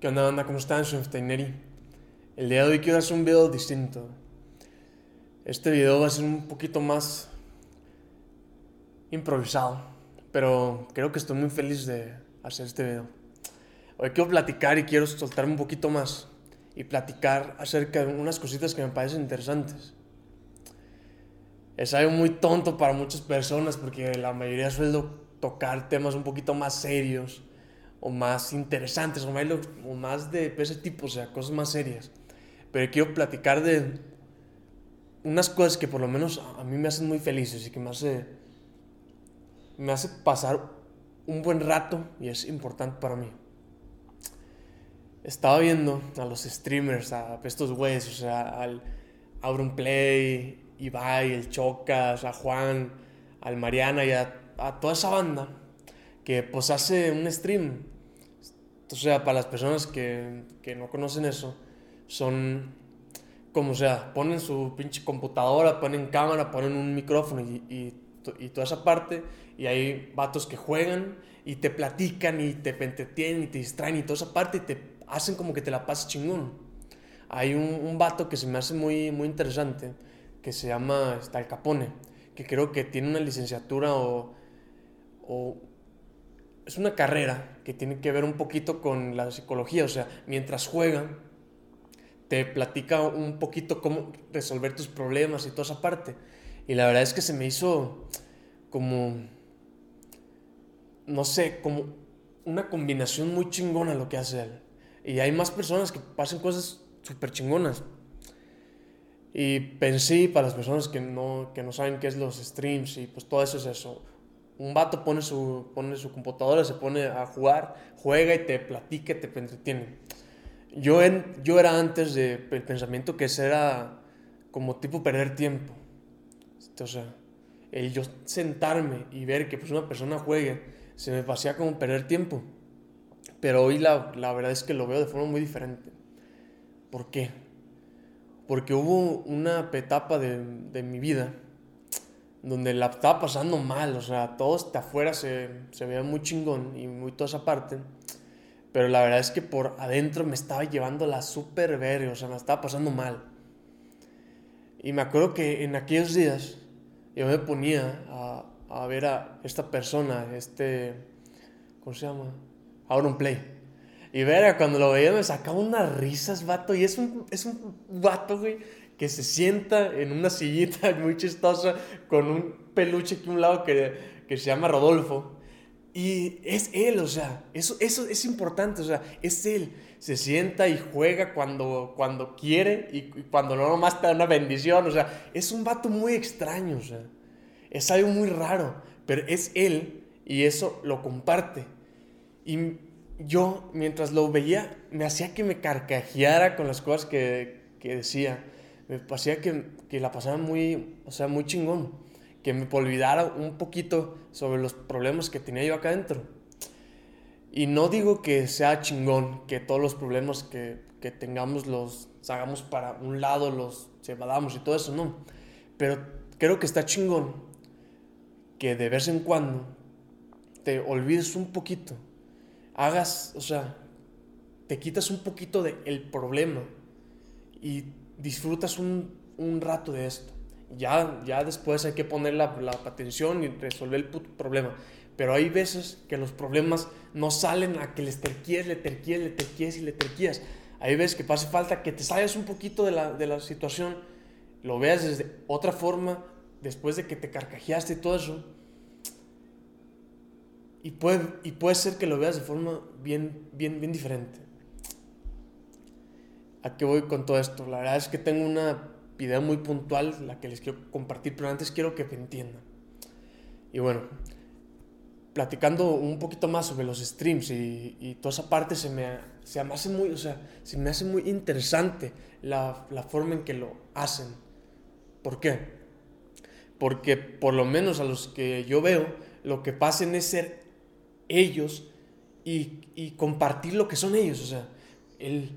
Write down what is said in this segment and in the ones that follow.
¿Qué onda, banda? ¿Cómo están? Soy Neri. El día de hoy quiero hacer un video distinto. Este video va a ser un poquito más improvisado, pero creo que estoy muy feliz de hacer este video. Hoy quiero platicar y quiero soltarme un poquito más y platicar acerca de unas cositas que me parecen interesantes. Es algo muy tonto para muchas personas porque la mayoría suele tocar temas un poquito más serios o más interesantes o más, de ese tipo, o sea, cosas más serias. Pero quiero platicar de unas cosas que por lo menos a mí me hacen muy felices y que me hace, me hace pasar un buen rato y es importante para mí. Estaba viendo a los streamers, a estos güeyes, o sea, al Auronplay, Ibai, el Chocas, a Juan, al Mariana y a toda esa banda que pues hace un stream. O sea, para las personas que, que no conocen eso, son como sea, ponen su pinche computadora, ponen cámara, ponen un micrófono y, y, y, toda esa parte, y hay vatos que juegan y te platican y te entretienen y te distraen y toda esa parte y te hacen como que te la pases chingón. Hay un, un vato que se me hace muy, muy interesante, que se llama está el Capone, que creo que tiene una licenciatura o, o es una carrera que tiene que ver un poquito con la psicología, o sea, mientras juega, te platica un poquito cómo resolver tus problemas y toda esa parte. Y la verdad es que se me hizo como, no sé, como una combinación muy chingona lo que hace él. Y hay más personas que pasan cosas súper chingonas. Y pensé para las personas que no, que no saben qué es los streams y pues todo eso es eso un vato pone su, pone su computadora, se pone a jugar, juega y te platica, te entretiene. Yo, en, yo era antes del pensamiento que ese era como tipo perder tiempo. O sea, el yo sentarme y ver que pues una persona juegue, se me pasía como perder tiempo. Pero hoy la, la verdad es que lo veo de forma muy diferente. ¿Por qué? Porque hubo una etapa de, de mi vida donde la estaba pasando mal, o sea, todo hasta afuera se, se veía muy chingón y muy toda esa parte, pero la verdad es que por adentro me estaba llevando la super verga, o sea, me estaba pasando mal. Y me acuerdo que en aquellos días yo me ponía a, a ver a esta persona, este, ¿cómo se llama? Auron Play. Y ver, cuando lo veía me sacaba unas risas, vato, y es un, es un vato, güey, que se sienta en una sillita muy chistosa con un peluche aquí a un lado que, que se llama Rodolfo. Y es él, o sea, eso, eso es importante, o sea, es él. Se sienta y juega cuando, cuando quiere y, cuando no nomás te da una bendición, o sea, es un vato muy extraño, o sea, es algo muy raro, pero es él y eso lo comparte. Y yo, mientras lo veía, me hacía que me carcajeara con las cosas que, que decía me parecía que, que, la pasaba muy, o sea, muy chingón, que me olvidara un poquito sobre los problemas que tenía yo acá adentro. Y no digo que sea chingón, que todos los problemas que, que tengamos los hagamos para un lado, los evadamos y todo eso, no. Pero creo que está chingón que de vez en cuando te olvides un poquito, hagas, o sea, te quitas un poquito del el problema y disfrutas un, un, rato de esto. Ya, ya después hay que poner la, la atención y resolver el problema. Pero hay veces que los problemas no salen a que les terquíes, le terquíes, le terquíes y le terquíes. Hay veces que hace falta que te salgas un poquito de la, de la situación, lo veas desde otra forma, después de que te carcajeaste y todo eso. Y puede, y puede ser que lo veas de forma bien, bien, bien diferente. ¿A qué voy con todo esto? La verdad es que tengo una idea muy puntual, la que les quiero compartir, pero antes quiero que me entiendan. Y bueno, platicando un poquito más sobre los streams y, y toda esa parte se me, se me hace muy, o sea, se me hace muy interesante la, la forma en que lo hacen. ¿Por qué? Porque por lo menos a los que yo veo, lo que pasen es ser ellos y, y compartir lo que son ellos. O sea, el,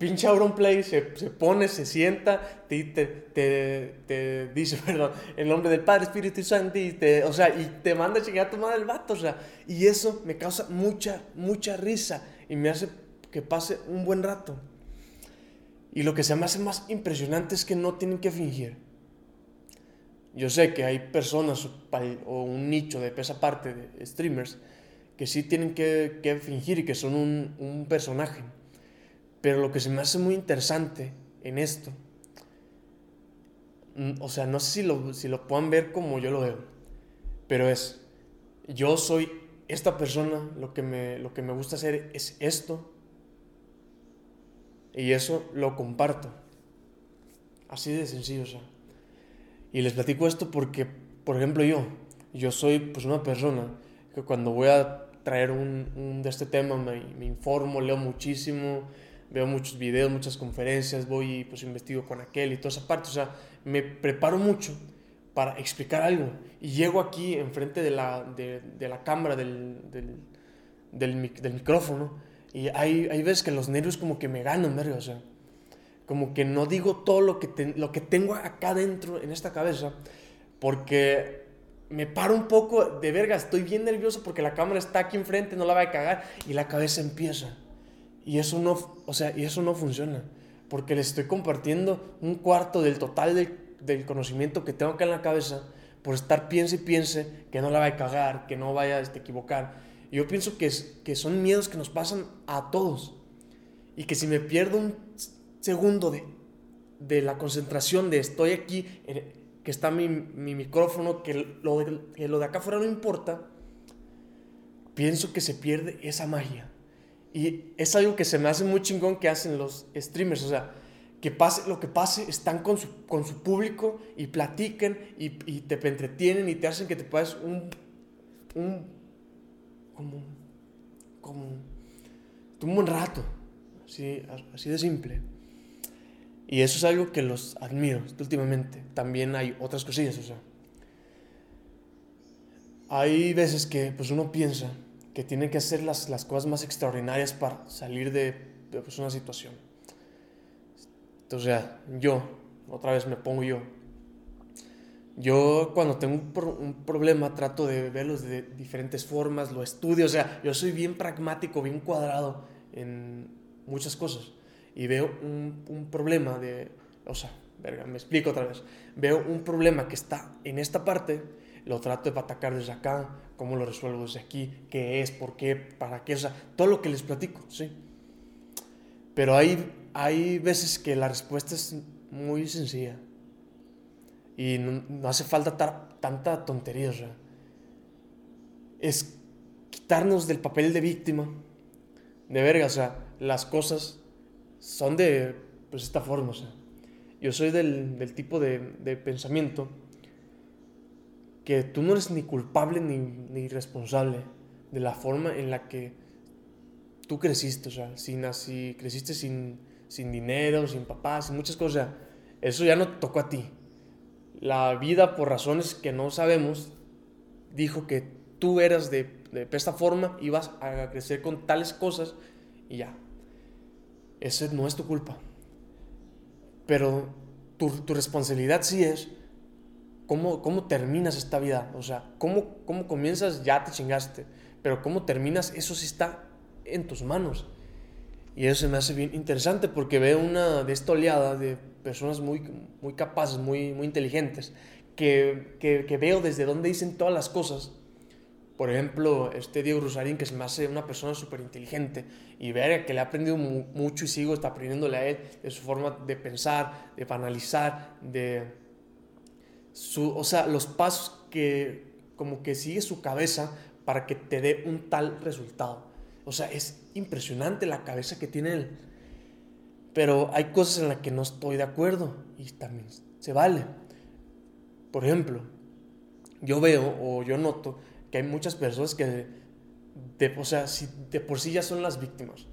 pinche Auronplay se, se pone, se sienta, te, te, te, dice, perdón, el nombre del Padre, Espíritu Santo, y te, o sea, y te manda a chingar a tu el vato, o sea, y eso me causa mucha, mucha risa y me hace que pase un buen rato. Y lo que se me hace más impresionante es que no tienen que fingir. Yo sé que hay personas o un nicho de esa parte de streamers que sí tienen que, que fingir y que son un, un, personaje. Pero lo que se me hace muy interesante en esto, o sea, no sé si lo, si lo puedan ver como yo lo veo, pero es, yo soy esta persona, lo que me, lo que me gusta hacer es esto, y eso lo comparto. Así de sencillo, o sea. Y les platico esto porque, por ejemplo, yo, yo soy pues una persona que cuando voy a traer un, de este tema me, me, informo, leo muchísimo, veo muchos videos, muchas conferencias, voy y pues investigo con aquel y toda esa parte, o sea, me preparo mucho para explicar algo y llego aquí enfrente de la, de, de la cámara del, del, del, del micrófono y hay, hay veces que los nervios como que me ganan, verga, o sea, como que no digo todo lo que, lo que tengo acá dentro, en esta cabeza, porque me paro un poco de verga, estoy bien nervioso porque la cámara está aquí enfrente, no la va a cagar, y la cabeza empieza. Y eso no, o sea, y eso no funciona, porque le estoy compartiendo un cuarto del total del, del conocimiento que tengo acá en la cabeza, por estar piense y piense que no la va a cagar, que no vaya a este, equivocar. Yo pienso que, es, que son miedos que nos pasan a todos. Y que si me pierdo un segundo de, de la concentración de estoy aquí, que está mi, mi micrófono, que lo, de, que lo de acá afuera no importa, pienso que se pierde esa magia. Y es algo que se me hace muy chingón que hacen los streamers. O sea, que pase lo que pase, están con su, con su público y platican y, y te entretienen y te hacen que te pases un, un como, como un buen rato, así, así de simple. Y eso es algo que los admiro últimamente. También hay otras cosillas, o sea. Hay veces que pues uno piensa que tiene que hacer las, las cosas más extraordinarias para salir de, de pues, una situación. Entonces, sea, yo, otra vez me pongo yo, yo cuando tengo un, problema trato de verlo de diferentes formas, lo estudio, o sea, yo soy bien pragmático, bien cuadrado en muchas cosas. Y veo un, un problema de, o sea, verga, me explico otra vez, veo un problema que está en esta parte, lo trato de atacar desde acá, cómo lo resuelvo desde aquí, qué es, por qué, para qué, o sea, todo lo que les platico, sí. Pero hay, hay veces que la respuesta es muy sencilla y no, hace falta tanta tontería, o sea. Es quitarnos del papel de víctima, de verga, o sea, las cosas son de pues, esta forma, o sea. Yo soy del, del tipo de, de, pensamiento que tú no eres ni culpable ni, ni, responsable de la forma en la que tú creciste, o sea, sin así, creciste sin, sin dinero, sin papás, sin muchas cosas, eso ya no tocó a ti la vida, por razones que no sabemos, dijo que tú eras de, de esta forma, ibas a crecer con tales cosas y ya. Esa no es tu culpa. Pero tu, tu responsabilidad sí es cómo, cómo, terminas esta vida. O sea, cómo, cómo comienzas, ya te chingaste. Pero cómo terminas, eso sí está en tus manos. Y eso se me hace bien interesante porque veo una de esta oleada de personas muy, muy capaces, muy, muy inteligentes, que, que, veo desde dónde dicen todas las cosas. Por ejemplo, este Diego Rosarín, que se me hace una persona súper inteligente y ver que le ha aprendido mucho y sigo está aprendiéndole a él de su forma de pensar, de analizar, de su, o sea, los pasos que como que sigue su cabeza para que te dé un tal resultado. O sea, es impresionante la cabeza que tiene él. Pero hay cosas en las que no estoy de acuerdo y también se vale. Por ejemplo, yo veo o yo noto que hay muchas personas que, de, o sea, de por sí ya son las víctimas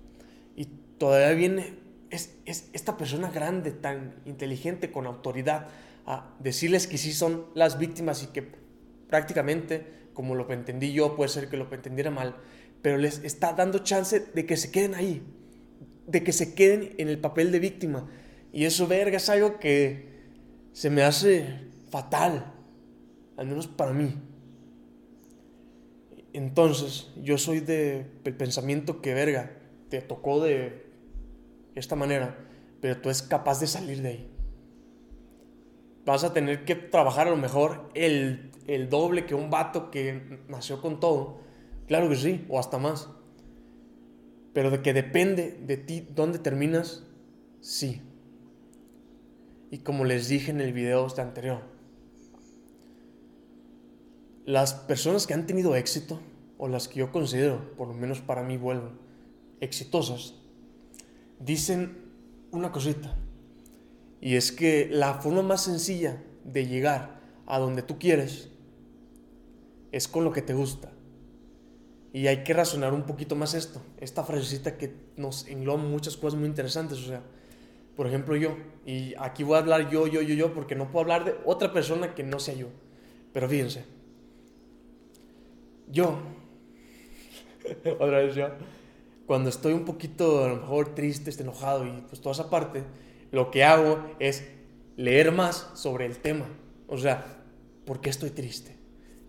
y todavía viene es, es esta persona grande, tan inteligente, con autoridad, a decirles que sí son las víctimas y que prácticamente, como lo entendí yo, puede ser que lo entendiera mal, pero les está dando chance de que se queden ahí, de que se queden en el papel de víctima. Y eso, verga, es algo que se me hace fatal, al menos para mí. Entonces, yo soy de, pensamiento que, verga, te tocó de esta manera, pero tú es capaz de salir de ahí. Vas a tener que trabajar a lo mejor el, el doble que un vato que nació con todo. Claro que sí, o hasta más. Pero de que depende de ti dónde terminas, sí. Y como les dije en el video este anterior, las personas que han tenido éxito, o las que yo considero, por lo menos para mí vuelvo, exitosas, dicen una cosita. Y es que la forma más sencilla de llegar a donde tú quieres es con lo que te gusta. Y hay que razonar un poquito más esto. Esta frasecita que nos engloba muchas cosas muy interesantes. O sea, por ejemplo, yo. Y aquí voy a hablar yo, yo, yo, yo, porque no puedo hablar de otra persona que no sea yo. Pero fíjense. Yo. otra vez yo cuando estoy un poquito a lo mejor triste, este, enojado y pues toda esa parte, lo que hago es leer más sobre el tema. O sea, ¿por qué estoy triste?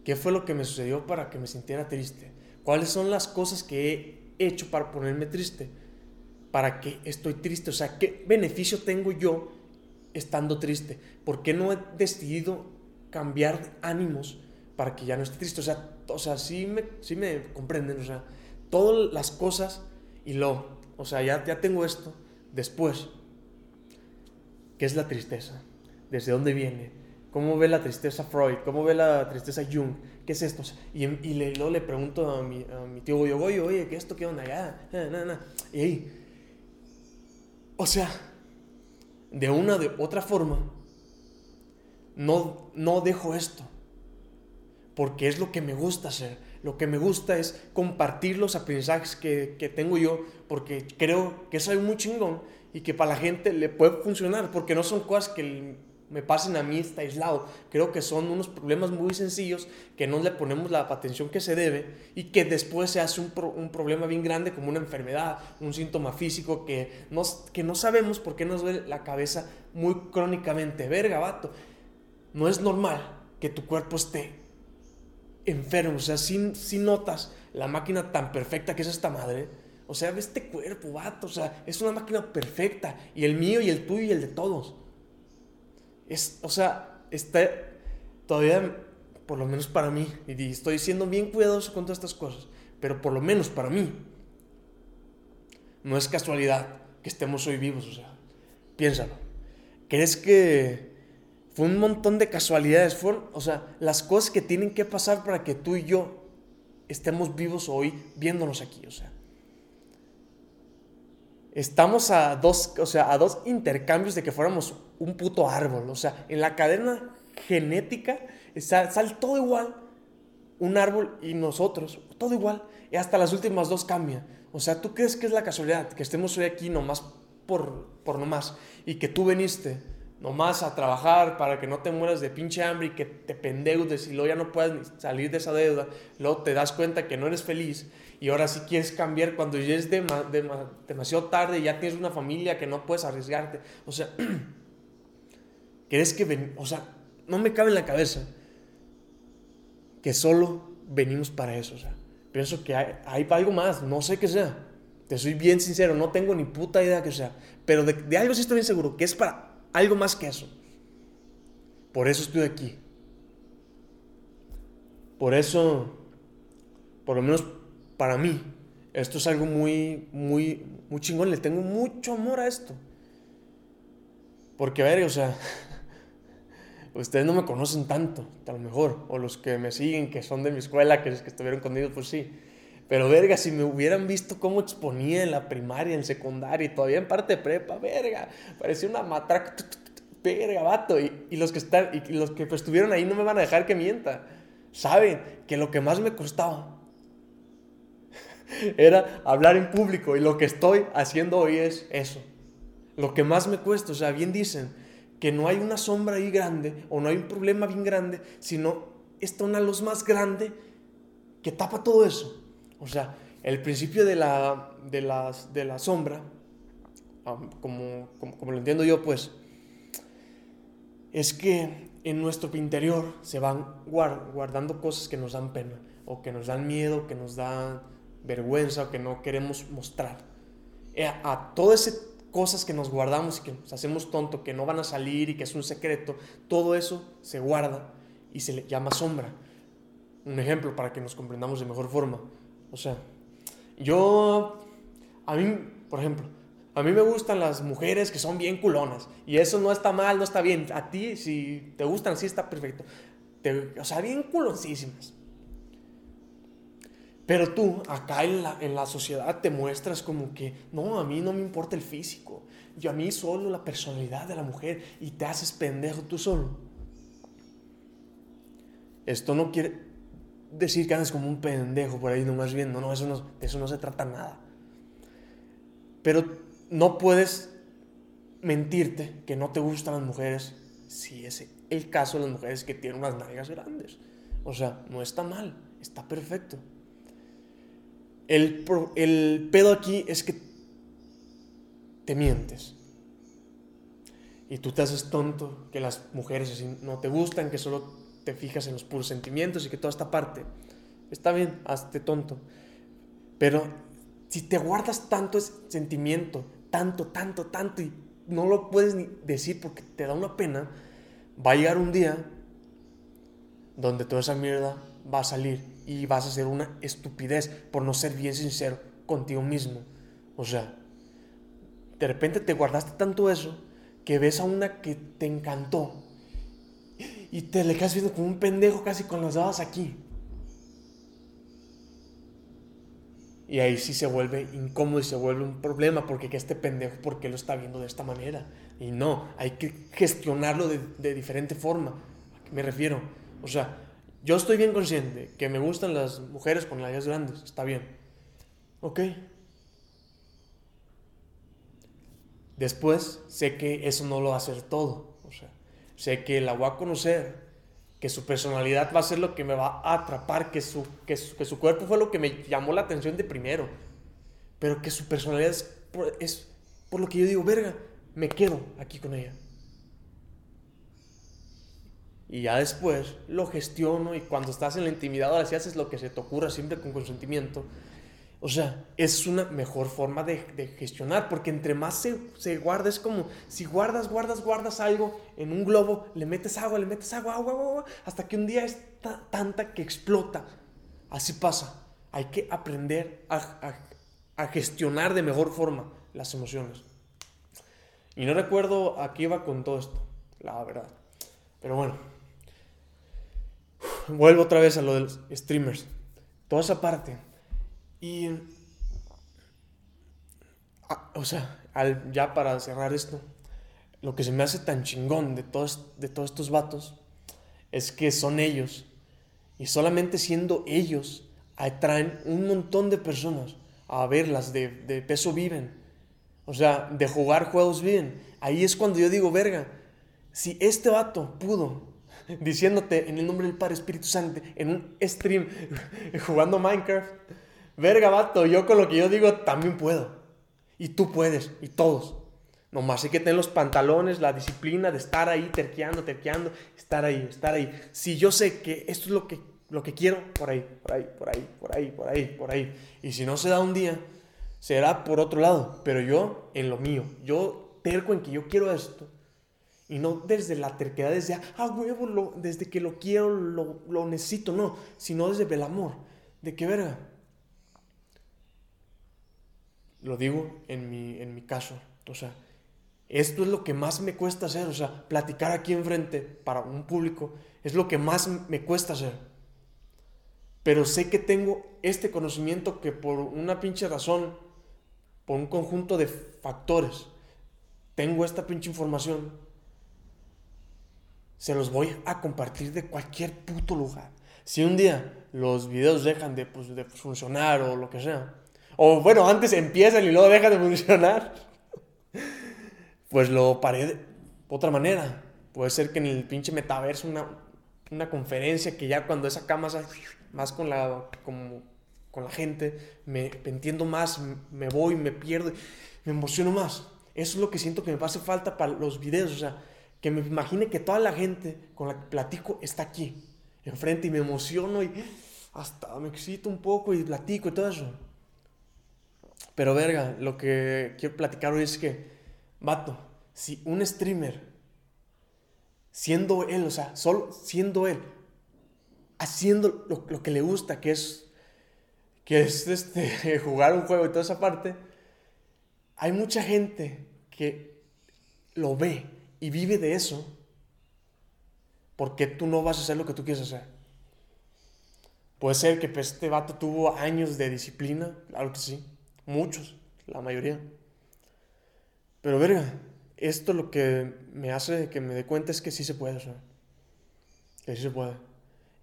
¿Qué fue lo que me sucedió para que me sintiera triste? ¿Cuáles son las cosas que he hecho para ponerme triste? ¿Para qué estoy triste? O sea, ¿qué beneficio tengo yo estando triste? ¿Por qué no he decidido cambiar ánimos para que ya no esté triste? O sea, o sea sí, me, sí me comprenden. O sea, todas las cosas y lo, o sea, ya, ya tengo esto. Después, ¿qué es la tristeza? ¿Desde dónde viene? ¿Cómo ve la tristeza Freud? ¿Cómo ve la tristeza Jung? ¿Qué es esto? Y, y le, luego le pregunto a mi, a mi tío Goyo, oye, ¿qué es esto? ¿Qué onda? Ya, na, Y ahí, o sea, de una de otra forma, no, no dejo esto, porque es lo que me gusta hacer lo que me gusta es compartir los aprendizajes que, que tengo yo, porque creo que soy muy chingón y que para la gente le puede funcionar, porque no son cosas que me pasen a mí está aislado. Creo que son unos problemas muy sencillos que no le ponemos la atención que se debe y que después se hace un, problema bien grande como una enfermedad, un síntoma físico que, nos, que no sabemos por qué nos duele la cabeza muy crónicamente. Verga, vato. No es normal que tu cuerpo esté enfermo. O sea, si, si notas la máquina tan perfecta que es esta madre. O sea, ve este cuerpo, vato. O sea, es una máquina perfecta. Y el mío y el tuyo y el de todos. Es, o sea, está todavía, por lo menos para mí, y estoy siendo bien cuidadoso con todas estas cosas, pero por lo menos para mí, no es casualidad que estemos hoy vivos. O sea, piénsalo. ¿Crees que fue un montón de casualidades, fueron, o sea, las cosas que tienen que pasar para que tú y yo estemos vivos hoy viéndonos aquí, o sea. Estamos a dos, o sea, a dos intercambios de que fuéramos un puto árbol, o sea, en la cadena genética sale todo igual, un árbol y nosotros, todo igual, y hasta las últimas dos cambian. O sea, ¿tú crees que es la casualidad que estemos hoy aquí nomás por, por nomás y que tú veniste? Nomás a trabajar para que no te mueras de pinche hambre y que te pendeudes y luego ya no puedas salir de esa deuda, luego te das cuenta que no eres feliz y ahora sí quieres cambiar cuando ya es demasiado tarde y ya tienes una familia que no puedes arriesgarte. O sea, ¿crees que ven, o sea, no me cabe en la cabeza que solo venimos para eso, o sea, pienso que hay, hay algo más, no sé qué sea. Te soy bien sincero, no tengo ni puta idea que sea, pero de, de algo sí estoy bien seguro, que es para algo más que eso. Por eso estoy aquí. Por eso, por lo menos para mí, esto es algo muy, muy, muy chingón. Le tengo mucho amor a esto. Porque, a ver, o sea, ustedes no me conocen tanto, a lo mejor. O los que me siguen, que son de mi escuela, que, que estuvieron conmigo, pues sí. Pero, verga, si me hubieran visto cómo exponía en la primaria, en secundaria y todavía en parte de prepa, verga, parecía una matraca, verga, vato. Y, y, los que están, y los que pues, estuvieron ahí no me van a dejar que mienta. Saben que lo que más me costaba era hablar en público y lo que estoy haciendo hoy es eso. Lo que más me cuesta, o sea, bien dicen que no hay una sombra ahí grande o no hay un problema bien grande, sino está una luz más grande que tapa todo eso. O sea, el principio de la, de las, de la sombra, como, como, lo entiendo yo, pues, es que en nuestro interior se van guardando cosas que nos dan pena, o que nos dan miedo, que nos dan vergüenza, o que no queremos mostrar. eh, a todas esas cosas que nos guardamos y que nos hacemos tonto, que no van a salir y que es un secreto, todo eso se guarda y se le llama sombra. Un ejemplo para que nos comprendamos de mejor forma. O sea, yo, a mí, por ejemplo, a mí me gustan las mujeres que son bien culonas. Y eso no está mal, no está bien. A ti, si te gustan así, está perfecto. o sea, bien culoncísimas. Pero tú, acá en la, en la sociedad, te muestras como que, no, a mí no me importa el físico. Yo a mí solo la personalidad de la mujer. Y te haces pendejo tú solo. Esto no quiere decir que andes como un pendejo por ahí nomás viendo. No, eso no, de eso no se trata nada. Pero no puedes mentirte que no te gustan las mujeres si es el caso de las mujeres que tienen unas nalgas grandes. O sea, no está mal, está perfecto. El, el pedo aquí es que te mientes. Y tú te haces tonto, que las mujeres no te gustan, que solo te fijas en los puros sentimientos y que toda esta parte. Está bien, hazte tonto. Pero si te guardas tanto ese sentimiento, tanto, tanto, tanto, y no lo puedes ni decir porque te da una pena, va a llegar un día donde toda esa mierda va a salir y vas a hacer una estupidez por no ser bien sincero contigo mismo. O sea, de repente te guardaste tanto eso que ves a una que te encantó y te le quedas viendo como un pendejo casi con las dadas aquí. Y ahí sí se vuelve incómodo y se vuelve un problema porque que este pendejo, ¿por qué lo está viendo de esta manera? Y no, hay que gestionarlo de, diferente forma. ¿A qué me refiero? O sea, yo estoy bien consciente que me gustan las mujeres con nalgas grandes, está bien. Ok. Después sé que eso no lo va a hacer todo. Sé que la voy a conocer, que su personalidad va a ser lo que me va a atrapar, que su, que su, cuerpo fue lo que me llamó la atención de primero. Pero que su personalidad es es por lo que yo digo, verga, me quedo aquí con ella. Y ya después lo gestiono y cuando estás en la intimidad ahora sí haces lo que se te ocurra siempre con consentimiento. O sea, es una mejor forma de, gestionar porque entre más se, guarda es como si guardas, guardas, guardas algo en un globo, le metes agua, le metes agua, agua, agua, hasta que un día es tanta que explota. Así pasa. Hay que aprender a, a, a gestionar de mejor forma las emociones. Y no recuerdo a qué iba con todo esto, la verdad. Pero bueno, vuelvo otra vez a lo de los streamers. Toda esa parte. Y. o sea, ya para cerrar esto, lo que se me hace tan chingón de todos, de todos estos vatos es que son ellos. Y solamente siendo ellos atraen un montón de personas a verlas, de, de peso viven. O sea, de jugar juegos viven. Ahí es cuando yo digo, verga, si este vato pudo diciéndote en el nombre del Padre Espíritu Santo en un stream jugando Minecraft. Verga, vato, yo con lo que yo digo también puedo. Y tú puedes, y todos. Nomás hay que tener los pantalones, la disciplina de estar ahí terqueando, terqueando, estar ahí, estar ahí. Si yo sé que esto es lo que, lo que quiero, por ahí, por ahí, por ahí, por ahí, por ahí, por ahí. Y si no se da un día, será por otro lado. Pero yo en lo mío, yo terco en que yo quiero esto y no desde la terquedad, desde, ah, huevo, desde que lo quiero, lo, lo, necesito, no, sino desde el amor. De que, verga, lo digo en mi, en mi caso, o sea, esto es lo que más me cuesta hacer, o sea, platicar aquí enfrente para un público es lo que más me cuesta hacer. Pero sé que tengo este conocimiento que por una pinche razón, por un conjunto de factores, tengo esta pinche información se los voy a compartir de cualquier puto lugar. Si un día los videos dejan de, pues, de funcionar o lo que sea, o bueno, antes empiezan y luego dejan de funcionar, pues lo paré de otra manera. Puede ser que en el pinche metaverso una, una conferencia que ya cuando esa cama más con la, con la gente, me, me entiendo más, me voy, me pierdo, me emociono más. Eso es lo que siento que me hace falta para los videos. O sea, que me imagine que toda la gente con la que platico está aquí, enfrente, y me emociono y hasta me excito un poco y platico y todo eso. Pero verga, lo que quiero platicar hoy es que, vato, si un streamer, siendo él, o sea, solo siendo él, haciendo lo, que le gusta, que es, que es este, jugar un juego y toda esa parte, hay mucha gente que lo ve y vive de eso, porque tú no vas a hacer lo que tú quieres hacer? Puede ser que pues, este vato tuvo años de disciplina, claro que sí Muchos, la mayoría. Pero verga, esto lo que me hace que me dé cuenta es que sí se puede, o sea, que sí se puede.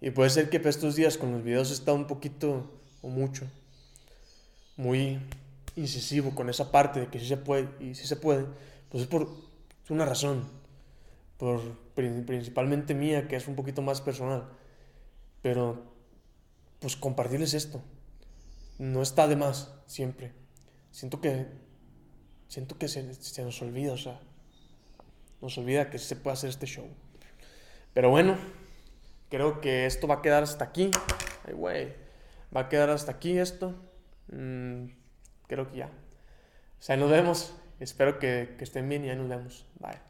Y puede ser que estos días con los videos está un poquito o mucho, muy incisivo con esa parte de que sí se puede y sí se puede, pues es por una razón, por principalmente mía, que es un poquito más personal. Pero, pues compartirles esto, no está de más, siempre. Siento que, siento que se, se nos olvida, o sea, nos olvida que se puede hacer este show. Pero bueno, creo que esto va a quedar hasta aquí. Ay, güey, va a quedar hasta aquí esto. Mm, creo que ya. O sea, nos vemos. Espero que, que estén bien y ya nos vemos. Bye.